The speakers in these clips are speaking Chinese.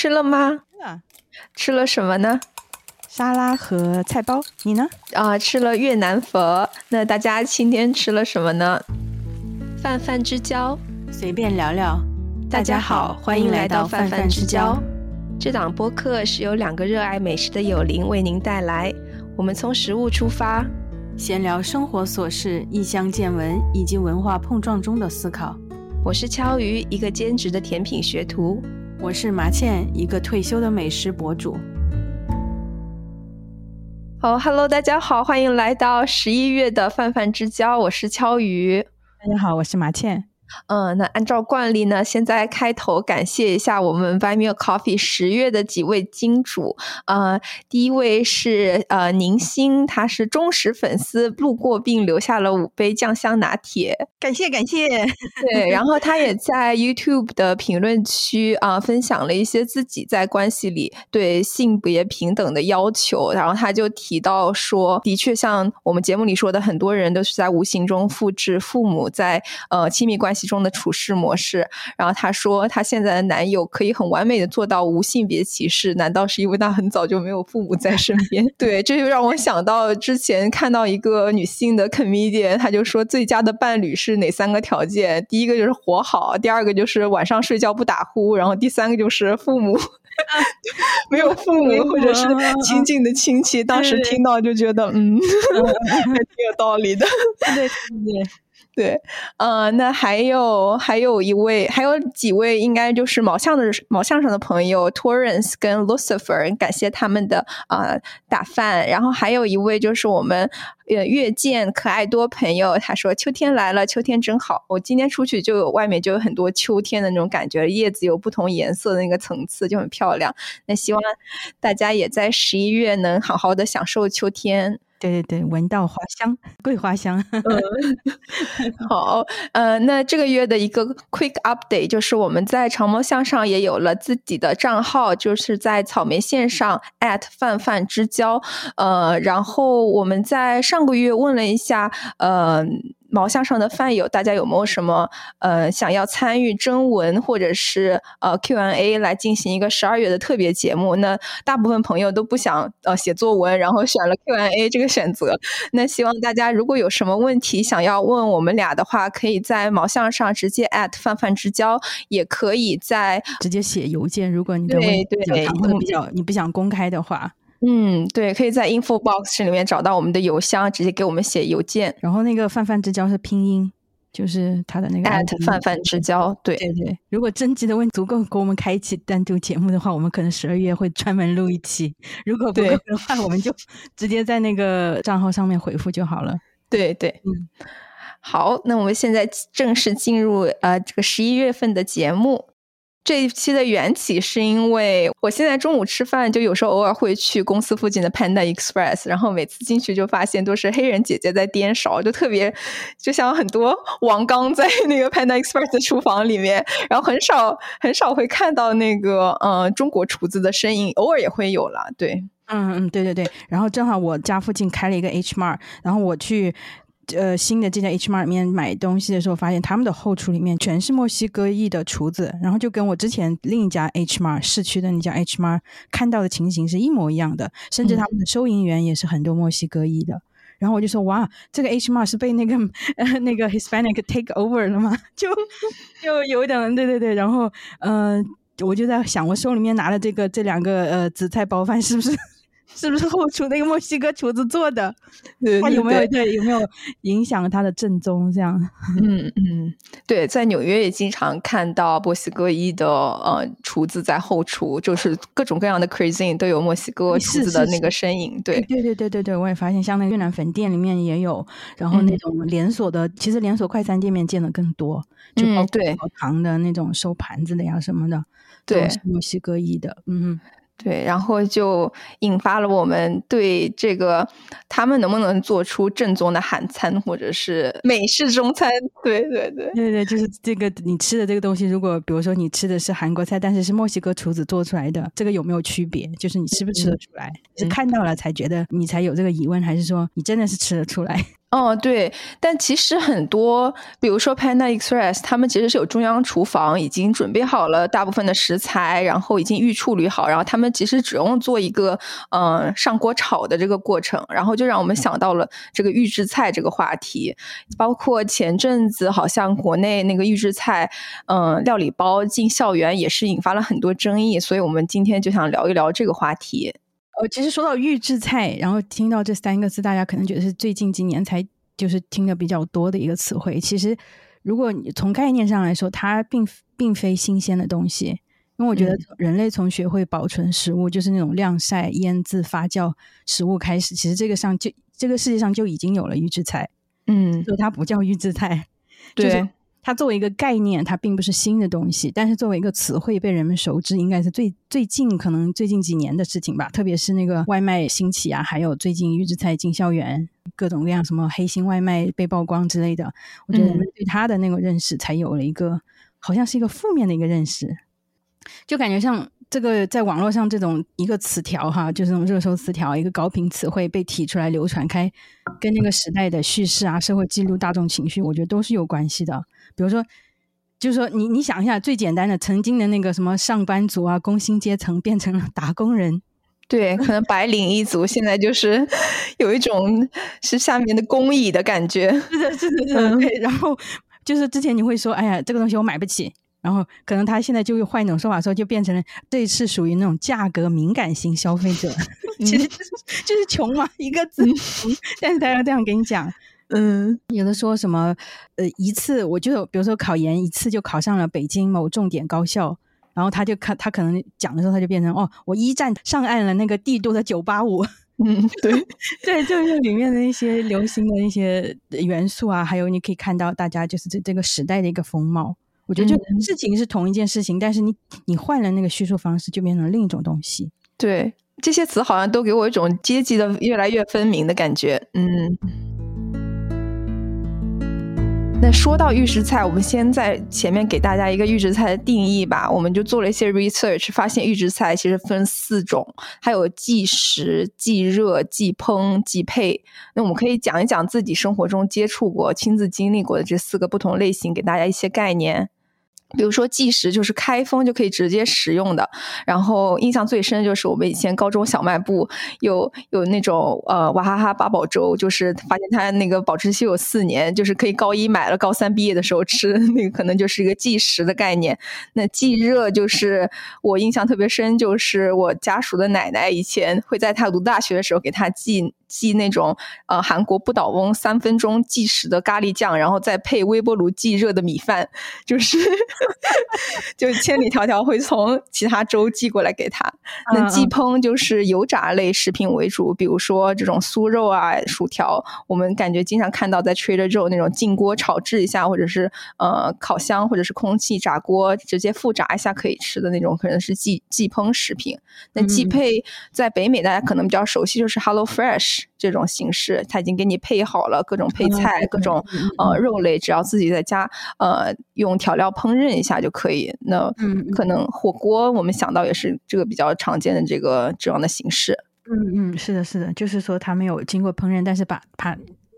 吃了吗？啊，吃了什么呢？沙拉和菜包。你呢？啊，吃了越南粉。那大家今天吃了什么呢？泛泛之交，随便聊聊。大家好，欢迎来到泛泛之交。这档播客是由两个热爱美食的友邻为您带来。我们从食物出发，闲聊生活琐事、异乡见闻以及文化碰撞中的思考。我是敲鱼，一个兼职的甜品学徒。我是麻茜，一个退休的美食博主。哦，Hello，大家好，欢迎来到十一月的泛泛之交。我是敲鱼。大家好，我是麻茜。嗯，那按照惯例呢，现在开头感谢一下我们 Buy Me a Coffee 十月的几位金主。呃，第一位是呃宁星，他是忠实粉丝，路过并留下了五杯酱香拿铁，感谢感谢。对，然后他也在 YouTube 的评论区啊分享了一些自己在关系里对性别平等的要求，然后他就提到说，的确像我们节目里说的，很多人都是在无形中复制父母在呃亲密关系。其中的处事模式，然后她说，她现在的男友可以很完美的做到无性别歧视，难道是因为他很早就没有父母在身边？对，这就让我想到之前看到一个女性的 comedian，她就说最佳的伴侣是哪三个条件？第一个就是活好，第二个就是晚上睡觉不打呼，然后第三个就是父母 没有父母或者是亲近的亲戚。当时听到就觉得，嗯，还挺有道理的。对对对。对，呃，那还有还有一位，还有几位，应该就是毛相的毛相上的朋友，Torrance 跟 Lucifer，感谢他们的呃打饭。然后还有一位就是我们呃月见可爱多朋友，他说秋天来了，秋天真好。我今天出去就有外面就有很多秋天的那种感觉，叶子有不同颜色的那个层次，就很漂亮。那希望大家也在十一月能好好的享受秋天。对对对，闻到花香，桂花香。好，呃，那这个月的一个 quick update 就是我们在长毛向上也有了自己的账号，就是在草莓线上 at 泛泛之交。呃，然后我们在上个月问了一下，呃。毛向上的饭友，大家有没有什么呃想要参与征文或者是呃 Q&A 来进行一个十二月的特别节目？那大部分朋友都不想呃写作文，然后选了 Q&A 这个选择。那希望大家如果有什么问题想要问我们俩的话，可以在毛向上直接泛泛之交，也可以在直接写邮件。如果你的问题比比较你不想公开的话。嗯，对，可以在 info box 里面找到我们的邮箱，直接给我们写邮件。然后那个泛泛之交是拼音，就是他的那个 at 泛泛之交。对对对，如果征集的问足够给我们开一期单独节目的话，我们可能十二月会专门录一期。如果不够的话，我们就 直接在那个账号上面回复就好了。对对，嗯，好，那我们现在正式进入呃这个十一月份的节目。这一期的缘起是因为我现在中午吃饭，就有时候偶尔会去公司附近的 Panda Express，然后每次进去就发现都是黑人姐姐在颠勺，就特别 就像很多王刚在那个 Panda Express 的厨房里面，然后很少很少会看到那个嗯中国厨子的身影，偶尔也会有了，对，嗯嗯对对对，然后正好我家附近开了一个 H Mart，然后我去。呃，新的这家 H Mart 里面买东西的时候，发现他们的后厨里面全是墨西哥裔的厨子，然后就跟我之前另一家 H Mart 市区的那家 H Mart 看到的情形是一模一样的，甚至他们的收银员也是很多墨西哥裔的。然后我就说，哇，这个 H Mart 是被那个那个 Hispanic take over 了吗？就 就有点，对对对。然后，嗯，我就在想，我手里面拿的这个这两个呃紫菜包饭是不是？是不是后厨那个墨西哥厨子做的？他有没有对有没有影响他的正宗？这样，嗯嗯，对，在纽约也经常看到墨西哥裔的呃厨子在后厨，就是各种各样的 cuisine 都有墨西哥厨子的那个身影。对对对对对对，我也发现，像那个越南粉店里面也有，然后那种连锁的，其实连锁快餐店面见的更多，就包括糖的那种收盘子的呀什么的，对，墨西哥裔的，嗯。对，然后就引发了我们对这个他们能不能做出正宗的韩餐或者是美式中餐？对对对对对，就是这个你吃的这个东西，如果比如说你吃的是韩国菜，但是是墨西哥厨子做出来的，这个有没有区别？就是你吃不吃得出来？是看到了才觉得你才有这个疑问，还是说你真的是吃得出来？哦，对，但其实很多，比如说 Panda Express，他们其实是有中央厨房，已经准备好了大部分的食材，然后已经预处理好，然后他们其实只用做一个嗯上锅炒的这个过程，然后就让我们想到了这个预制菜这个话题。包括前阵子好像国内那个预制菜嗯料理包进校园也是引发了很多争议，所以我们今天就想聊一聊这个话题。呃，其实说到预制菜，然后听到这三个字，大家可能觉得是最近几年才就是听的比较多的一个词汇。其实，如果你从概念上来说，它并并非新鲜的东西。因为我觉得人类从学会保存食物，就是那种晾晒、腌制、发酵食物开始，其实这个上就这个世界上就已经有了预制菜。嗯，所以它不叫预制菜。对。它作为一个概念，它并不是新的东西，但是作为一个词汇被人们熟知，应该是最最近可能最近几年的事情吧。特别是那个外卖兴起啊，还有最近预制菜进校园，各种各样什么黑心外卖被曝光之类的，我觉得人们对它的那个认识才有了一个好像是一个负面的一个认识，就感觉像。这个在网络上这种一个词条哈，就是那种热搜词条，一个高频词汇被提出来流传开，跟那个时代的叙事啊、社会记录、大众情绪，我觉得都是有关系的。比如说，就是说你你想一下，最简单的，曾经的那个什么上班族啊、工薪阶层变成了打工人，对，可能白领一族现在就是 有一种是下面的工蚁的感觉，是的，是的，是的。对，然后就是之前你会说，哎呀，这个东西我买不起。然后可能他现在就会换一种说法说，就变成了这是属于那种价格敏感型消费者，其实就是就是穷嘛，一个字穷。但是他要这样跟你讲，嗯，有的说什么呃一次，我就比如说考研一次就考上了北京某重点高校，然后他就看他可能讲的时候他就变成哦，我一战上岸了那个帝都的九八五，嗯，对 对，就是里面的那些流行的那些元素啊，还有你可以看到大家就是这这个时代的一个风貌。我觉得就事情是同一件事情，但是你你换了那个叙述方式，就变成另一种东西。对，这些词好像都给我一种阶级的越来越分明的感觉。嗯。那说到预制菜，我们先在前面给大家一个预制菜的定义吧。我们就做了一些 research，发现预制菜其实分四种，还有即食、即热、即烹、即配。那我们可以讲一讲自己生活中接触过、亲自经历过的这四个不同类型，给大家一些概念。比如说即食就是开封就可以直接食用的，然后印象最深就是我们以前高中小卖部有有那种呃娃哈哈八宝粥，就是发现它那个保质期有四年，就是可以高一买了高三毕业的时候吃，那个可能就是一个即食的概念。那即热就是我印象特别深，就是我家属的奶奶以前会在她读大学的时候给她寄。寄那种呃韩国不倒翁三分钟计时的咖喱酱，然后再配微波炉即热的米饭，就是 就千里迢迢会从其他州寄过来给他。那即烹就是油炸类食品为主，比如说这种酥肉啊、薯条，我们感觉经常看到在 Trader Joe 那种进锅炒制一下，或者是呃烤箱或者是空气炸锅直接复炸一下可以吃的那种，可能是即即烹食品。那即配在北美大家可能比较熟悉，就是 Hello Fresh。这种形式，他已经给你配好了各种配菜、各种呃肉类，只要自己在家呃用调料烹饪一下就可以。那可能火锅我们想到也是这个比较常见的这个这样的形式。嗯嗯，是的，是的，就是说他没有经过烹饪，但是把把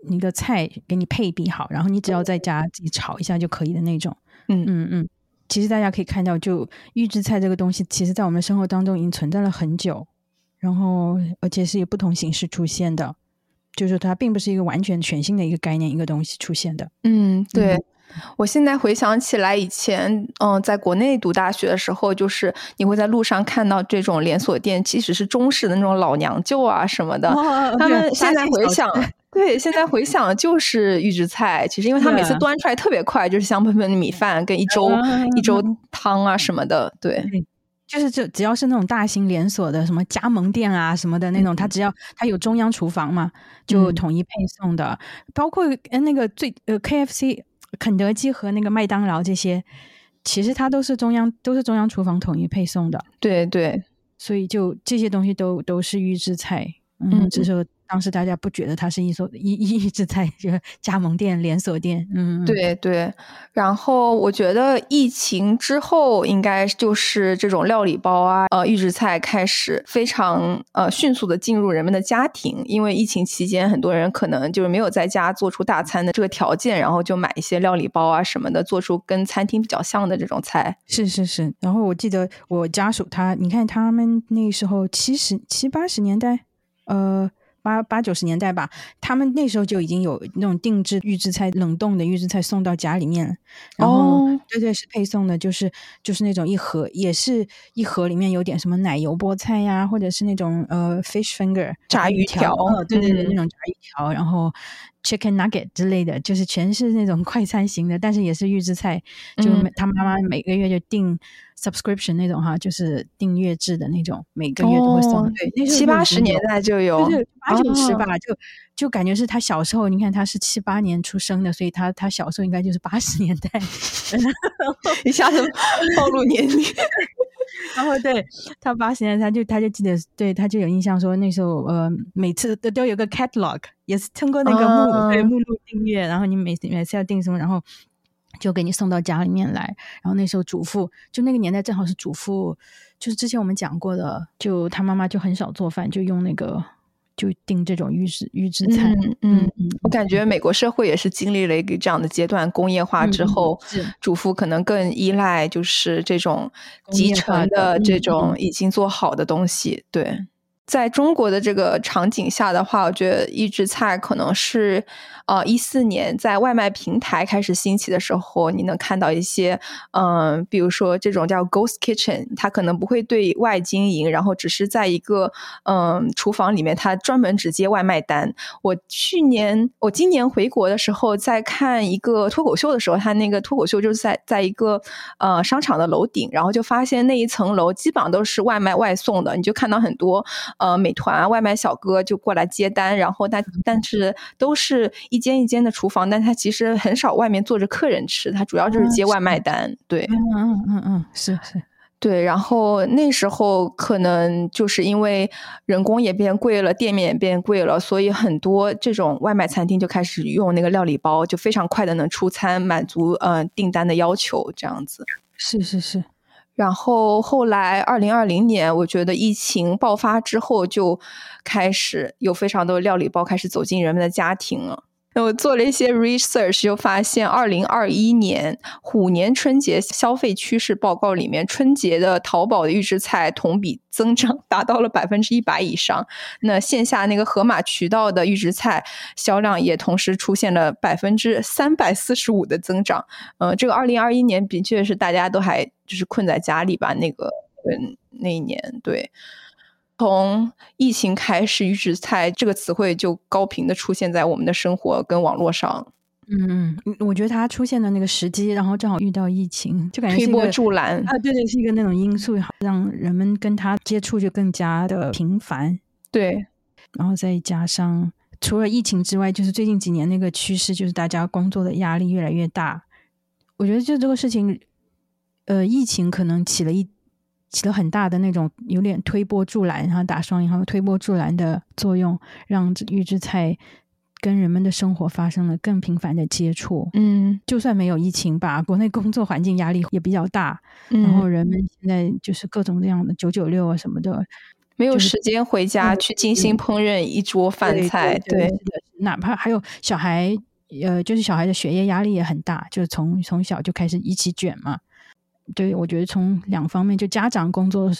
一个菜给你配比好，然后你只要在家自己炒一下就可以的那种。嗯嗯嗯，其实大家可以看到，就预制菜这个东西，其实在我们生活当中已经存在了很久。然后，而且是以不同形式出现的，就是它并不是一个完全全新的一个概念，一个东西出现的。嗯，对。我现在回想起来，以前嗯，在国内读大学的时候，就是你会在路上看到这种连锁店，即使是中式的那种老娘舅啊什么的，他们现在回想，对，现在回想就是预制菜。其实，因为他每次端出来特别快，就是香喷喷的米饭跟一周一粥汤啊什么的，对。就是就只要是那种大型连锁的什么加盟店啊什么的那种，它只要它有中央厨房嘛，就统一配送的。包括呃那个最呃 K F C、肯德基和那个麦当劳这些，其实它都是中央都是中央厨房统一配送的。对对，所以就这些东西都都是预制菜，嗯，只是当时大家不觉得它是一所一一直在这个加盟店连锁店。嗯，对对。然后我觉得疫情之后，应该就是这种料理包啊，呃，预制菜开始非常呃迅速的进入人们的家庭，因为疫情期间很多人可能就是没有在家做出大餐的这个条件，然后就买一些料理包啊什么的，做出跟餐厅比较像的这种菜。是是是。然后我记得我家属他，你看他们那时候七十七八十年代，呃。八八九十年代吧，他们那时候就已经有那种定制预制菜、冷冻的预制菜送到家里面，然后对对是配送的，就是就是那种一盒，也是一盒里面有点什么奶油菠菜呀，或者是那种呃 fish finger 炸鱼条，对对对，那种炸鱼条，然后。Chicken nugget 之类的，就是全是那种快餐型的，但是也是预制菜。就他妈妈每个月就订 subscription 那种哈，就是订阅制的那种，每个月都会送。对，七八十年代就有，就是八九十吧，就就感觉是他小时候。你看他是七八年出生的，所以他他小时候应该就是八十年代。一下子暴露年龄。然后对他八十年，他就他就记得，对他就有印象说那时候呃每次都都有个 catalog，也是通过那个目对目录订阅，然后你每每次要订什么，然后就给你送到家里面来。然后那时候祖父就那个年代正好是祖父，就是之前我们讲过的，就他妈妈就很少做饭，就用那个。就订这种预制预制菜，嗯嗯，我感觉美国社会也是经历了一个这样的阶段，工业化之后，主妇可能更依赖就是这种集成的这种已经做好的东西，对。在中国的这个场景下的话，我觉得预制菜可能是，呃，一四年在外卖平台开始兴起的时候，你能看到一些，嗯，比如说这种叫 Ghost Kitchen，它可能不会对外经营，然后只是在一个嗯厨房里面，它专门只接外卖单。我去年，我今年回国的时候，在看一个脱口秀的时候，他那个脱口秀就是在在一个呃商场的楼顶，然后就发现那一层楼基本上都是外卖外送的，你就看到很多。呃，美团外卖小哥就过来接单，然后他但是都是一间一间的厨房，但他其实很少外面坐着客人吃，他主要就是接外卖单。对，嗯嗯嗯嗯，是是，对。然后那时候可能就是因为人工也变贵了，店面也变贵了，所以很多这种外卖餐厅就开始用那个料理包，就非常快的能出餐，满足呃订单的要求，这样子。是是是。然后后来，二零二零年，我觉得疫情爆发之后，就开始有非常多料理包开始走进人们的家庭了。那我做了一些 research，就发现二零二一年虎年春节消费趋势报告里面，春节的淘宝的预制菜同比增长达到了百分之一百以上。那线下那个盒马渠道的预制菜销量也同时出现了百分之三百四十五的增长。嗯，这个二零二一年的确是大家都还就是困在家里吧？那个嗯那一年对。从疫情开始，预制菜这个词汇就高频的出现在我们的生活跟网络上。嗯嗯，我觉得它出现的那个时机，然后正好遇到疫情，就感觉推波助澜啊！对对，是一个那种因素，让人们跟它接触就更加的频繁。对，然后再加上除了疫情之外，就是最近几年那个趋势，就是大家工作的压力越来越大。我觉得就这个事情，呃，疫情可能起了一。起了很大的那种有点推波助澜，然后打双引号推波助澜的作用，让预制菜跟人们的生活发生了更频繁的接触。嗯，就算没有疫情吧，国内工作环境压力也比较大，然后人们现在就是各种各样的九九六啊什么的，没有时间回家去精心烹饪一桌饭菜。对，哪怕还有小孩，呃，就是小孩的学业压力也很大，就是从从小就开始一起卷嘛。对，我觉得从两方面，就家长工作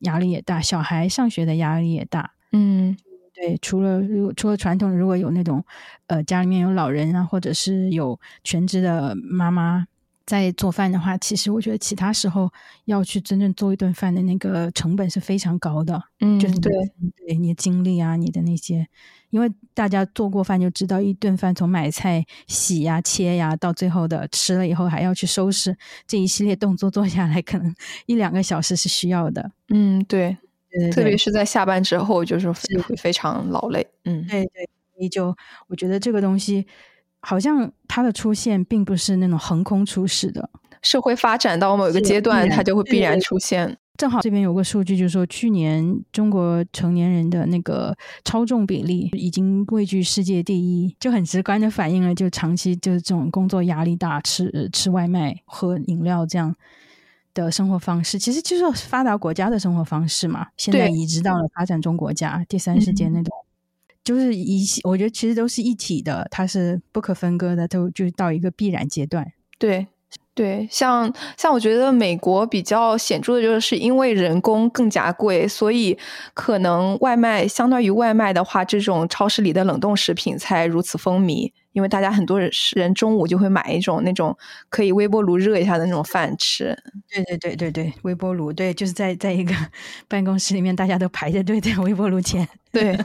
压力也大，小孩上学的压力也大。嗯，对，除了如除了传统，如果有那种呃家里面有老人啊，或者是有全职的妈妈在做饭的话，其实我觉得其他时候要去真正做一顿饭的那个成本是非常高的。嗯，就是对，对你的精力啊，你的那些。因为大家做过饭就知道，一顿饭从买菜、洗呀、切呀，到最后的吃了以后还要去收拾，这一系列动作做下来，可能 一两个小时是需要的。嗯，对，特别是在下班之后，就是会非常劳累。嗯，对对，你就我觉得这个东西好像它的出现并不是那种横空出世的，社会发展到某一个阶段，它就会必然出现。正好这边有个数据，就是说去年中国成年人的那个超重比例已经位居世界第一，就很直观的反映了就长期就是这种工作压力大，吃吃外卖、喝饮料这样的生活方式，其实就是发达国家的生活方式嘛。现在移植到了发展中国家、第三世界那种，就是一我觉得其实都是一体的，它是不可分割的，都就到一个必然阶段。对。对，像像我觉得美国比较显著的就是，因为人工更加贵，所以可能外卖相当于外卖的话，这种超市里的冷冻食品才如此风靡。因为大家很多人人中午就会买一种那种可以微波炉热一下的那种饭吃。对对对对对，微波炉，对，就是在在一个 办公室里面，大家都排着队在微波炉前。对，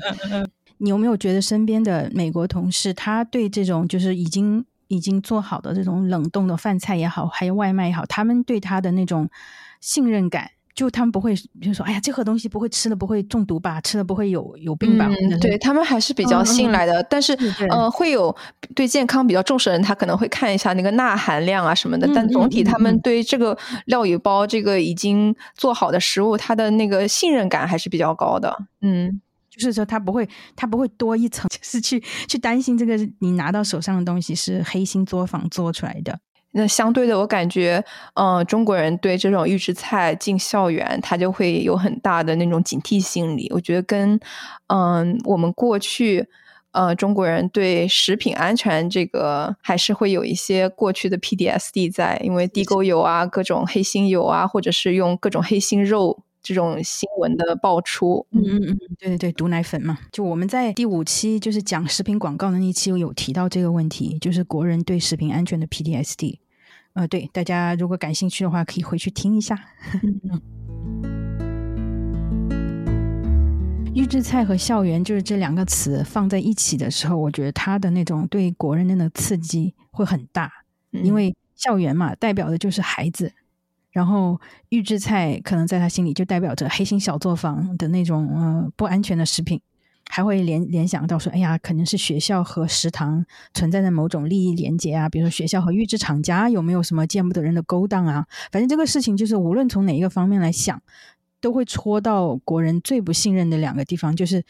你有没有觉得身边的美国同事，他对这种就是已经。已经做好的这种冷冻的饭菜也好，还有外卖也好，他们对他的那种信任感，就他们不会就说：“哎呀，这盒东西不会吃了不会中毒吧？吃了不会有有病吧？”对他们还是比较信赖的。但是，呃，会有对健康比较重视的人，他可能会看一下那个钠含量啊什么的。但总体，他们对这个料理包这个已经做好的食物，他的那个信任感还是比较高的。嗯。就是说，他不会，他不会多一层，就是去去担心这个你拿到手上的东西是黑心作坊做出来的。那相对的，我感觉，嗯，中国人对这种预制菜进校园，他就会有很大的那种警惕心理。我觉得跟，嗯，我们过去，呃，中国人对食品安全这个还是会有一些过去的 PDSD 在，因为地沟油啊，各种黑心油啊，或者是用各种黑心肉。这种新闻的爆出，嗯嗯嗯，对对对，毒奶粉嘛，就我们在第五期就是讲食品广告的那期有提到这个问题，就是国人对食品安全的 PTSD。呃，对，大家如果感兴趣的话，可以回去听一下。预制菜和校园就是这两个词放在一起的时候，我觉得它的那种对国人的那个刺激会很大，因为校园嘛，代表的就是孩子。然后预制菜可能在他心里就代表着黑心小作坊的那种呃不安全的食品，还会联联想到说，哎呀，可能是学校和食堂存在的某种利益连结啊，比如说学校和预制厂家有没有什么见不得人的勾当啊？反正这个事情就是无论从哪一个方面来想，都会戳到国人最不信任的两个地方，就是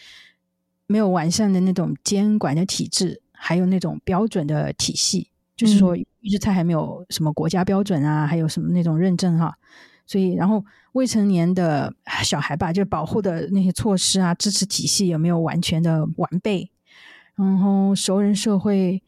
没有完善的那种监管的体制，还有那种标准的体系。就是说，预制菜还没有什么国家标准啊，还有什么那种认证哈，所以然后未成年的小孩吧，就保护的那些措施啊，支持体系有没有完全的完备？然后熟人社会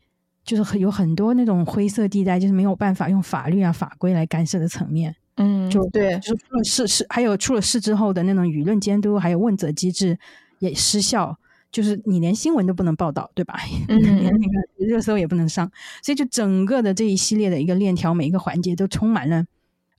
就是很有很多那种灰色地带，就是没有办法用法律啊法规来干涉的层面。嗯，就对，就是出了事事，还有出了事之后的那种舆论监督，还有问责机制也失效。就是你连新闻都不能报道，对吧？连那个热搜也不能上，所以就整个的这一系列的一个链条，每一个环节都充满了，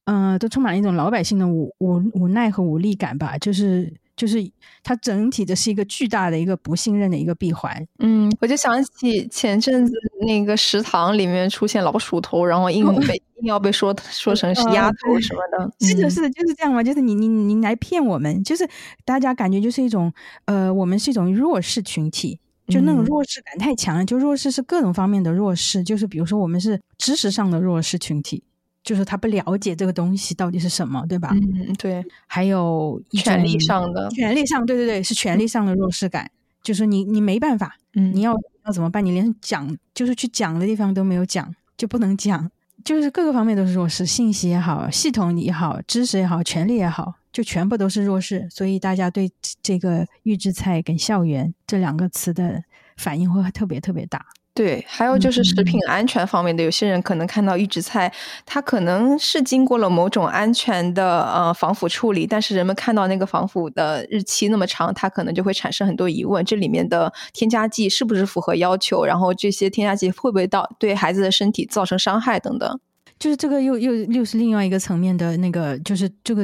嗯，都充满了一种老百姓的无无无奈和无力感吧。就是就是它整体的是一个巨大的一个不信任的一个闭环。嗯，我就想起前阵子那个食堂里面出现老鼠头，然后硬被。硬要被说说成是丫头什么的，是的，是的，就是这样嘛。就是你你你来骗我们，就是大家感觉就是一种呃，我们是一种弱势群体，就那种弱势感太强了。就弱势是各种方面的弱势，就是比如说我们是知识上的弱势群体，就是他不了解这个东西到底是什么，对吧？嗯，对。还有权力上的，权力上，对对对，是权力上的弱势感，就是你你没办法，嗯，你要要怎么办？你连讲就是去讲的地方都没有讲，就不能讲。就是各个方面都是弱势，信息也好，系统也好，知识也好，权利也好，就全部都是弱势，所以大家对这个预制菜跟校园这两个词的反应会特别特别大。对，还有就是食品安全方面的，有些人可能看到预制菜，它可能是经过了某种安全的呃防腐处理，但是人们看到那个防腐的日期那么长，它可能就会产生很多疑问：这里面的添加剂是不是符合要求？然后这些添加剂会不会到对孩子的身体造成伤害等等？就是这个又又又是另外一个层面的那个，就是这个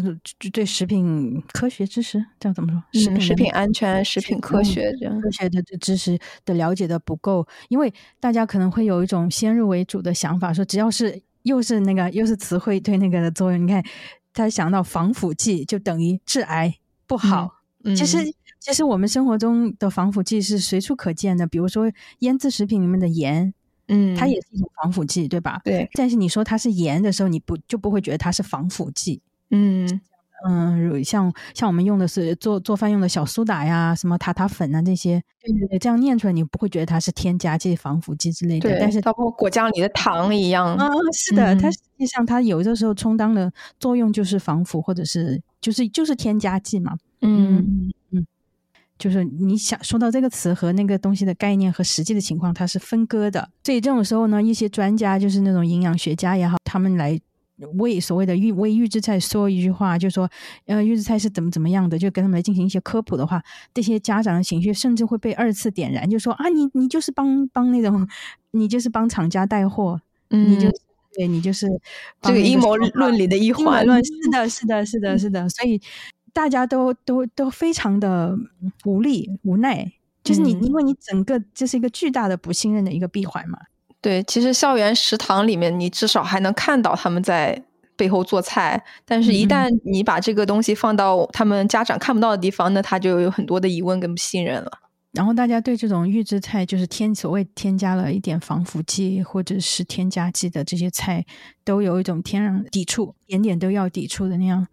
对食品科学知识这样怎么说？食品食品安全、食品科学这样科学的知识的了解的不够，因为大家可能会有一种先入为主的想法，说只要是又是那个又是词汇对那个的作用，你看他想到防腐剂就等于致癌不好。其实其实我们生活中的防腐剂是随处可见的，比如说腌制食品里面的盐。嗯，它也是一种防腐剂，对吧？对。但是你说它是盐的时候，你不就不会觉得它是防腐剂？嗯，嗯，像像我们用的是做做饭用的小苏打呀，什么塔塔粉啊这些，对对对，这样念出来你不会觉得它是添加剂、防腐剂之类的。但是包括果酱里的糖一样啊，是的，它实际上它有的时候充当的作用就是防腐，或者是就是就是添加剂嘛。嗯嗯，就是你想说到这个词和那个东西的概念和实际的情况，它是分割的。所以这种时候呢，一些专家就是那种营养学家也好，他们来。为所谓的预为预制菜说一句话，就说呃预制菜是怎么怎么样的，就跟他们来进行一些科普的话，这些家长的情绪甚至会被二次点燃，就说啊你你就是帮帮那种，你就是帮厂家带货，你就对你就是这个阴谋论里的一环，是的是的是的是的，所以大家都都都非常的无力无奈，就是你因为你整个这是一个巨大的不信任的一个闭环嘛。对，其实校园食堂里面，你至少还能看到他们在背后做菜。但是，一旦你把这个东西放到他们家长看不到的地方，那他就有很多的疑问跟不信任了。然后，大家对这种预制菜，就是添所谓添加了一点防腐剂或者是添加剂的这些菜，都有一种天然抵触，点点都要抵触的那样。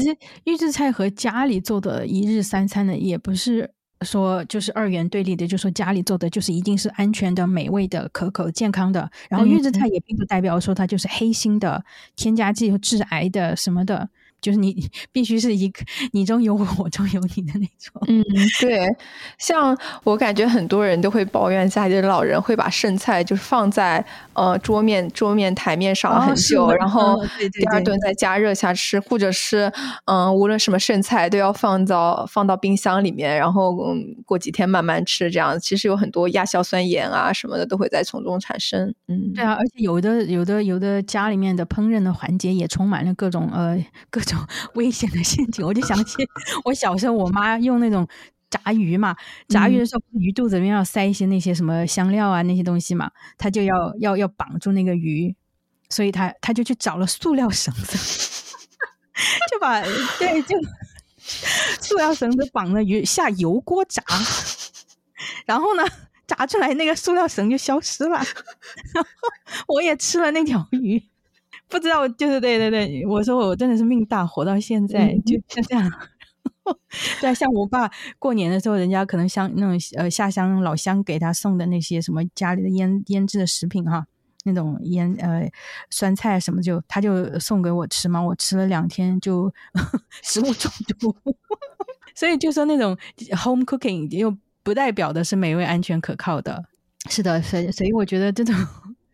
其实，预制菜和家里做的一日三餐呢，也不是。说就是二元对立的，就说家里做的就是一定是安全的、美味的、可口、健康的，然后预制菜也并不代表说它就是黑心的、添加剂和致癌的什么的。就是你必须是一个你中有我，我中有你的那种。嗯，对。像我感觉很多人都会抱怨家里的老人会把剩菜就是放在呃桌面桌面台面上很久，然后第二顿再加热下吃，或者是嗯，无论什么剩菜都要放到放到冰箱里面，然后嗯过几天慢慢吃。这样其实有很多亚硝酸盐啊什么的都会在从中产生。嗯，对啊，而且有的有的有的家里面的烹饪的环节也充满了各种呃各种。危险的陷阱，我就想起 我小时候，我妈用那种炸鱼嘛，炸鱼的时候，鱼肚子里面要塞一些那些什么香料啊那些东西嘛，她就要要要绑住那个鱼，所以她她就去找了塑料绳子，就把对就塑料绳子绑了鱼下油锅炸，然后呢炸出来那个塑料绳就消失了，然后我也吃了那条鱼。不知道，就是对对对，我说我真的是命大，活到现在就就这样。对，像我爸过年的时候，人家可能乡那种呃下乡老乡给他送的那些什么家里的腌腌制的食品哈，那种腌呃酸菜什么，就他就送给我吃嘛，我吃了两天就 食物中毒。所以就说那种 home cooking 又不代表的是美味、安全、可靠的。是的，所以所以我觉得这种。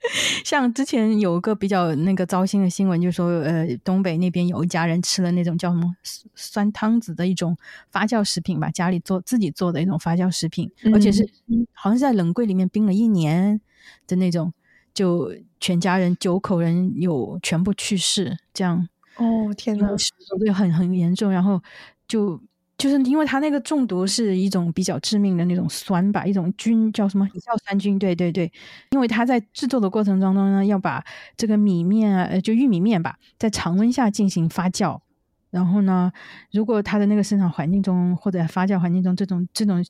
像之前有一个比较那个糟心的新闻，就说呃，东北那边有一家人吃了那种叫什么酸汤子的一种发酵食品吧，家里做自己做的一种发酵食品，而且是好像是在冷柜里面冰了一年的那种，就全家人九口人有全部去世，这样哦天呐，对，很很严重，然后就。就是因为它那个中毒是一种比较致命的那种酸吧，一种菌叫什么？乙硝酸菌。对对对，因为它在制作的过程当中呢，要把这个米面啊，就玉米面吧，在常温下进行发酵。然后呢，如果它的那个生产环境中或者发酵环境中，这种这种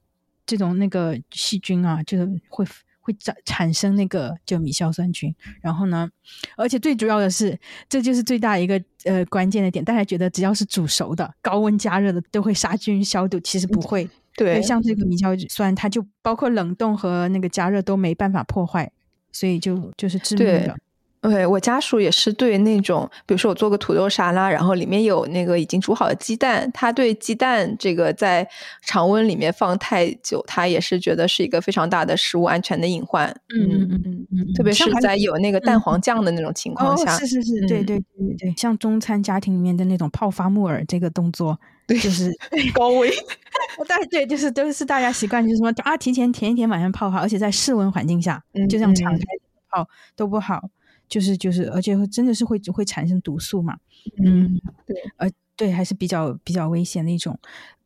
这种那个细菌啊，就是会。会产产生那个就米硝酸菌，然后呢，而且最主要的是，这就是最大一个呃关键的点。大家觉得只要是煮熟的、高温加热的都会杀菌消毒，其实不会。对，像这个米硝酸，它就包括冷冻和那个加热都没办法破坏，所以就就是致命的。对，我家属也是对那种，比如说我做个土豆沙拉，然后里面有那个已经煮好的鸡蛋，他对鸡蛋这个在常温里面放太久，他也是觉得是一个非常大的食物安全的隐患。嗯嗯嗯嗯，特别是在有那个蛋黄酱的那种情况下。是是是，对对对对对，像中餐家庭里面的那种泡发木耳这个动作，对就是高危。对 对，就是都是大家习惯，就是什么啊，提前前一天晚上泡好，而且在室温环境下，就这样敞开泡都不好。就是就是，而且真的是会会产生毒素嘛？嗯，对，呃，对，还是比较比较危险的一种，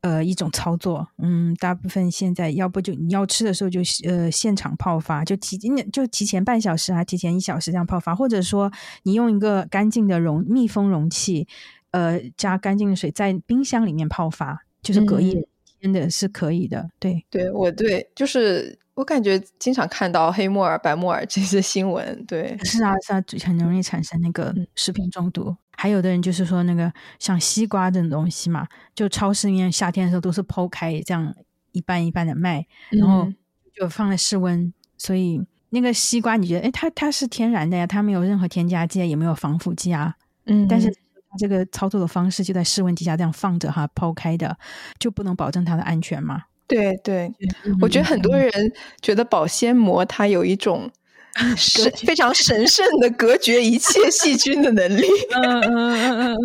呃，一种操作。嗯，大部分现在要不就你要吃的时候就呃现场泡发，就提就提前半小时啊，提前一小时这样泡发，或者说你用一个干净的容密封容器，呃，加干净的水在冰箱里面泡发，就是隔夜真的是可以的。对，对我对就是。我感觉经常看到黑木耳、白木耳这些新闻，对，是啊，是啊，很容易产生那个食品中毒。还有的人就是说那个像西瓜这种东西嘛，就超市里面夏天的时候都是剖开这样一半一半的卖，然后就放在室温，所以那个西瓜你觉得，哎，它它是天然的呀，它没有任何添加剂，也没有防腐剂啊，嗯，但是这个操作的方式就在室温底下这样放着哈，剖开的就不能保证它的安全嘛？对对，我觉得很多人觉得保鲜膜它有一种。神非常神圣的隔绝一切细菌的能力。嗯嗯嗯嗯嗯，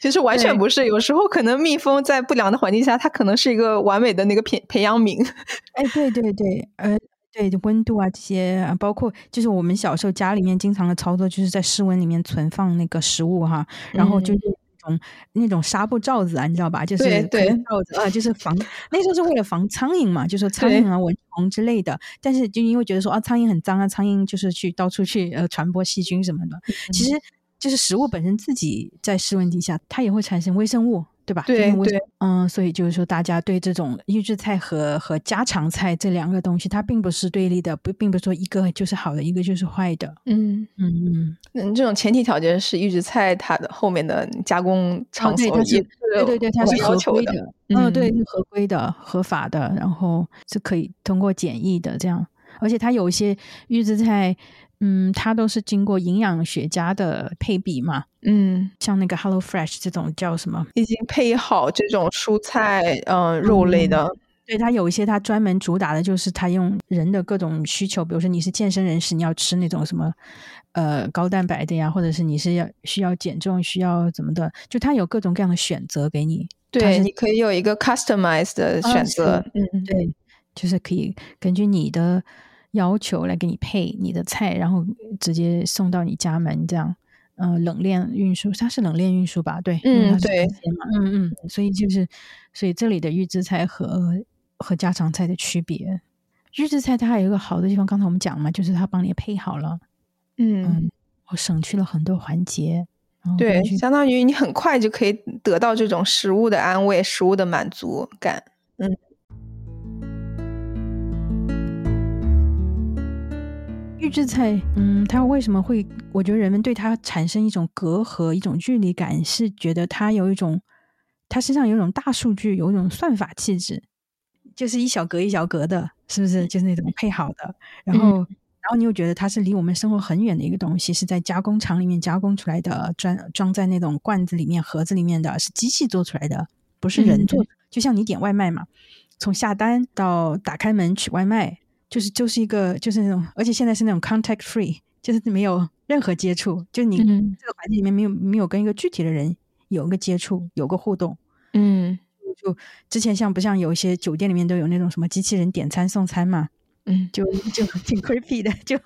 其实 完全不是。有时候可能蜜蜂在不良的环境下，它可能是一个完美的那个培培养皿。哎，对对对，呃，对温度啊这些，包括就是我们小时候家里面经常的操作，就是在室温里面存放那个食物哈，然后就是。种那种纱布罩子啊，你知道吧？就是对罩子啊，就是防那时候是为了防苍蝇嘛，就说苍蝇啊、蚊虫之类的。但是就因为觉得说啊，苍蝇很脏啊，苍蝇就是去到处去呃传播细菌什么的。其实就是食物本身自己在室温底下，它也会产生微生物。对吧？对对，嗯，所以就是说，大家对这种预制菜和和家常菜这两个东西，它并不是对立的，不，并不是说一个就是好的，一个就是坏的。嗯嗯嗯，嗯，这种前提条件是预制菜它的后面的加工场所也对对对，它是合规的，嗯，对，是合规的、合法的，然后是可以通过检疫的，这样，而且它有一些预制菜。嗯，它都是经过营养学家的配比嘛。嗯，像那个 Hello Fresh 这种叫什么？已经配好这种蔬菜，嗯，肉类的。对，它有一些它专门主打的就是它用人的各种需求，比如说你是健身人士，你要吃那种什么呃高蛋白的呀，或者是你是要需要减重，需要怎么的，就它有各种各样的选择给你。对，你可以有一个 customized 的选择。嗯嗯，对，就是可以根据你的。要求来给你配你的菜，然后直接送到你家门，这样，呃，冷链运输，它是冷链运输吧？对，嗯，对，嗯嗯，所以就是，所以这里的预制菜和和家常菜的区别，预制菜它还有一个好的地方，刚才我们讲嘛，就是它帮你配好了，嗯，我省去了很多环节，对，相当于你很快就可以得到这种食物的安慰，食物的满足感，嗯。预制菜，嗯，它为什么会？我觉得人们对它产生一种隔阂、一种距离感，是觉得它有一种，它身上有一种大数据，有一种算法气质，就是一小格一小格的，是不是？就是那种配好的，然后，然后你又觉得它是离我们生活很远的一个东西，是在加工厂里面加工出来的，装装在那种罐子里面、盒子里面的，是机器做出来的，不是人做。就像你点外卖嘛，从下单到打开门取外卖。就是就是一个就是那种，而且现在是那种 contact free，就是没有任何接触，就你这个环境里面没有没有跟一个具体的人有个接触，有个互动。嗯，就之前像不像有一些酒店里面都有那种什么机器人点餐送餐嘛？嗯，就就挺 creepy 的，就